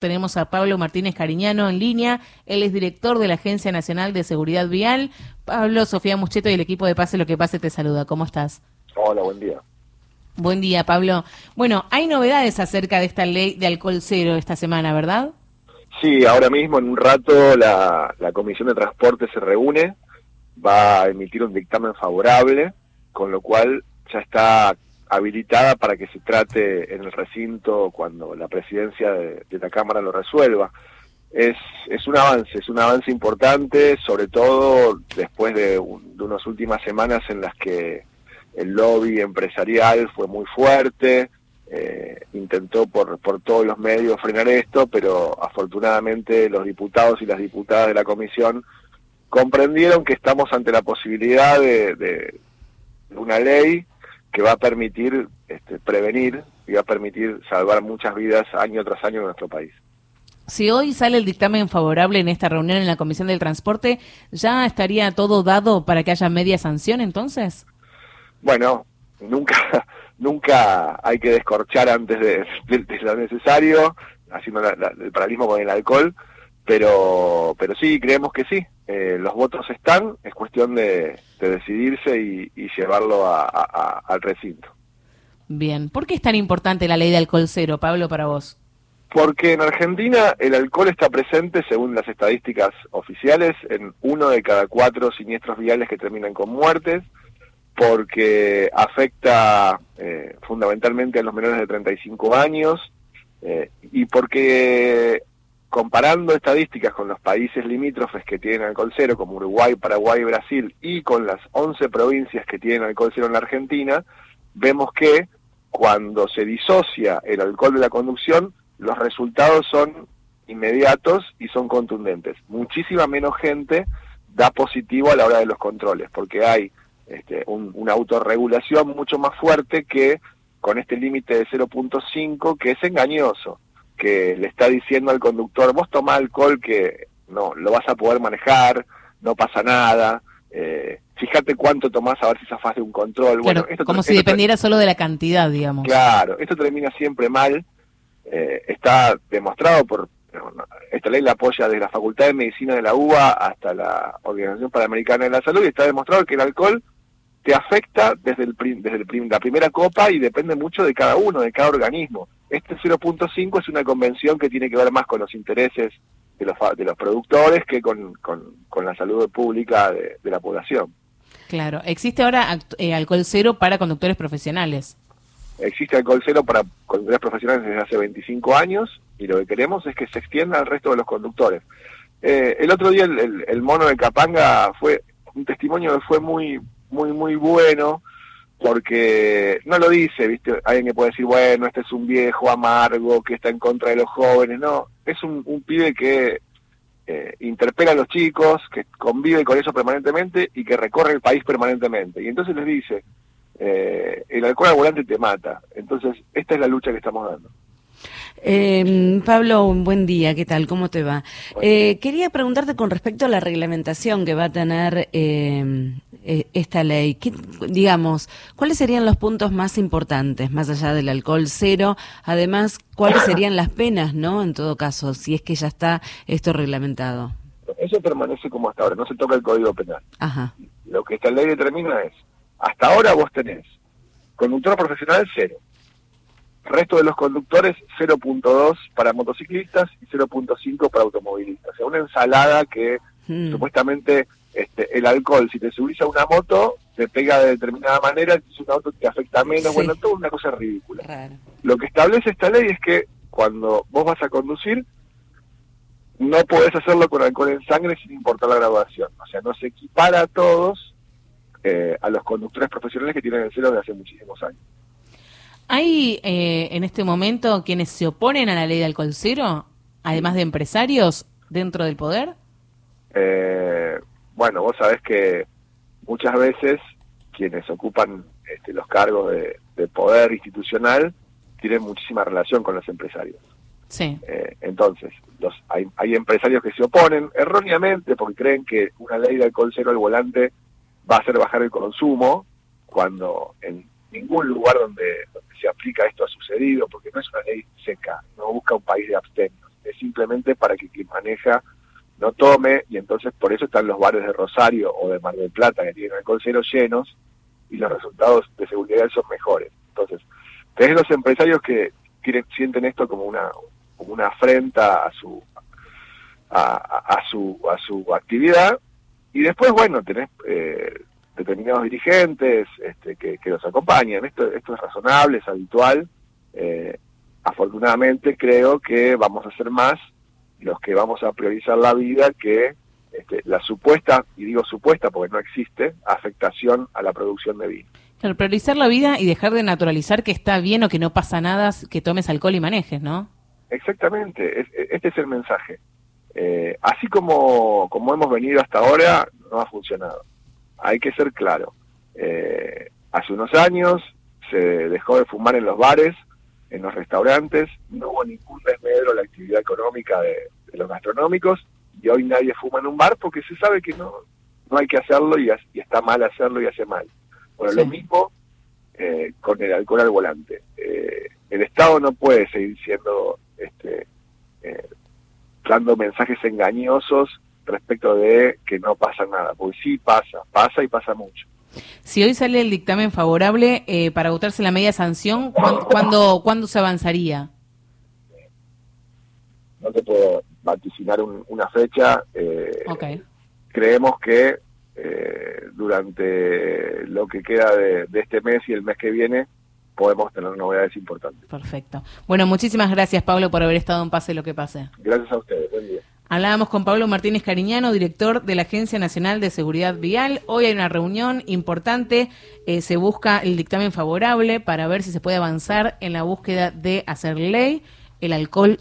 Tenemos a Pablo Martínez Cariñano en línea. Él es director de la Agencia Nacional de Seguridad Vial. Pablo, Sofía Mucheto y el equipo de Pase lo que pase te saluda. ¿Cómo estás? Hola, buen día. Buen día, Pablo. Bueno, hay novedades acerca de esta ley de alcohol cero esta semana, ¿verdad? Sí, ahora mismo en un rato la, la Comisión de Transporte se reúne, va a emitir un dictamen favorable, con lo cual ya está habilitada para que se trate en el recinto cuando la presidencia de, la Cámara lo resuelva. Es, es un avance, es un avance importante, sobre todo después de, unas últimas semanas en las que el lobby empresarial fue muy fuerte, eh, intentó por, por todos los medios frenar esto, pero afortunadamente los diputados y las diputadas de la comisión comprendieron que estamos ante la posibilidad de, de una ley que va a permitir este, prevenir y va a permitir salvar muchas vidas año tras año en nuestro país. Si hoy sale el dictamen favorable en esta reunión en la Comisión del Transporte, ¿ya estaría todo dado para que haya media sanción entonces? Bueno, nunca, nunca hay que descorchar antes de, lo necesario, haciendo el paralismo con el alcohol, pero, pero sí, creemos que sí. Eh, los votos están, es cuestión de, decidirse y, llevarlo al recinto. Bien, ¿por qué es tan importante la ley de alcohol cero, Pablo, para vos? Porque en Argentina el alcohol está presente, según las estadísticas oficiales, en uno de cada cuatro siniestros viales que terminan con muertes, porque afecta eh, fundamentalmente a los menores de 35 años, eh, y porque comparando estadísticas con los países limítrofes que tienen alcohol cero, como Uruguay, Paraguay, Brasil, y con las 11 provincias que tienen alcohol cero en la Argentina, vemos que cuando se disocia el alcohol de la conducción, los resultados son inmediatos y son contundentes. Muchísima menos gente da positivo a la hora de los controles, porque hay este, una autorregulación mucho más fuerte que con este límite de 0.5 que es engañoso que le está diciendo al conductor, vos toma alcohol que no, lo vas a poder manejar, no pasa nada, eh, fíjate cuánto tomás a ver si zafás de un control. bueno, esto, como si dependiera solo de la cantidad, digamos. Claro, esto termina siempre mal, eh, está demostrado por, esta ley la apoya desde la Facultad de Medicina de la UBA hasta la Organización Panamericana de la Salud y está demostrado que el alcohol te afecta desde, el, desde el, la primera copa y depende mucho de cada uno, de cada organismo. Este 0.5 es una convención que tiene que ver más con los intereses de los, de los productores que con, con, la salud pública de, la población. Claro, existe ahora eh, alcohol cero para conductores profesionales. Existe alcohol cero para conductores profesionales desde hace 25 años y lo que queremos es que se extienda al resto de los conductores. Eh, el otro día el, el, mono de Capanga fue un testimonio que fue muy muy muy bueno porque no lo dice, ¿viste? Alguien que puede decir, bueno, este es un viejo amargo que está en contra de los jóvenes, no, es un, un pibe que eh, interpela a los chicos, que convive con eso permanentemente y que recorre el país permanentemente. Y entonces les dice, eh, el alcohol al volante te mata. Entonces, esta es la lucha que estamos dando. Eh, Pablo, un buen día, ¿qué tal? ¿Cómo te va? Eh, quería preguntarte con respecto a la reglamentación que va a tener eh, eh, esta ley. ¿Qué, digamos, ¿cuáles serían los puntos más importantes, más allá del alcohol cero? Además, ¿cuáles serían las penas, no? En todo caso, si es que ya está esto reglamentado. Eso permanece como hasta ahora, no se toca el Código Penal. Ajá. Lo que esta ley determina es, hasta ahora vos tenés conductor profesional cero resto de los conductores 0.2 para motociclistas y 0.5 para automovilistas. O sea, una ensalada que hmm. supuestamente este, el alcohol, si te subís a una moto, te pega de determinada manera, si un auto te afecta menos, bueno, todo una cosa ridícula. Lo que establece esta ley es que cuando vos vas a conducir, no podés hacerlo con alcohol en sangre sin importar la graduación. O sea, no se equipara a todos eh, a los conductores profesionales que tienen el cero desde hace muchísimos años. ¿Hay eh, en este momento quienes se oponen a la ley de alcohol cero, además de empresarios dentro del poder? Eh, bueno, vos sabés que muchas veces quienes ocupan este, los cargos de, poder institucional tienen muchísima relación con los empresarios. Sí. Eh, entonces, los, hay, hay empresarios que se oponen erróneamente porque creen que una ley de alcohol cero al volante va a hacer bajar el consumo, cuando en ningún lugar donde, se aplica esto ha sucedido, porque no es una ley seca, no busca un país de abstemios, es simplemente para que quien maneja no tome, y entonces por eso están los bares de Rosario o de Mar del Plata que tienen alcohol cero llenos y los resultados de seguridad son mejores. Entonces, tenés los empresarios que sienten esto como una, como una afrenta a su, a, su, a su actividad, y después, bueno, tenés eh, determinados dirigentes este, que, que, los acompañan. Esto, esto es razonable, es habitual. Eh, afortunadamente creo que vamos a ser más los que vamos a priorizar la vida que este, la supuesta, y digo supuesta porque no existe, afectación a la producción de vino. Claro, priorizar la vida y dejar de naturalizar que está bien o que no pasa nada que tomes alcohol y manejes, ¿no? Exactamente, este es el mensaje. Eh, así como, como hemos venido hasta ahora, no ha funcionado. Hay que ser claro. Eh, hace unos años se dejó de fumar en los bares, en los restaurantes, no hubo ningún desmedro a la actividad económica de, los gastronómicos y hoy nadie fuma en un bar porque se sabe que no, no hay que hacerlo y, está mal hacerlo y hace mal. Bueno, lo mismo eh, con el alcohol al volante. Eh, el Estado no puede seguir siendo, este, eh, dando mensajes engañosos respecto de que no pasa nada, porque sí pasa, pasa y pasa mucho. Si hoy sale el dictamen favorable eh, para votarse la media sanción, ¿cuándo, ¿cuándo, se avanzaría? No te puedo vaticinar una fecha. Eh, creemos que eh, durante lo que queda de, de este mes y el mes que viene podemos tener novedades importantes. Perfecto. Bueno, muchísimas gracias, Pablo, por haber estado en Pase lo que pase. Gracias a ustedes. Hablábamos con Pablo Martínez Cariñano, director de la Agencia Nacional de Seguridad Vial. Hoy hay una reunión importante, eh, se busca el dictamen favorable para ver si se puede avanzar en la búsqueda de hacer ley el alcohol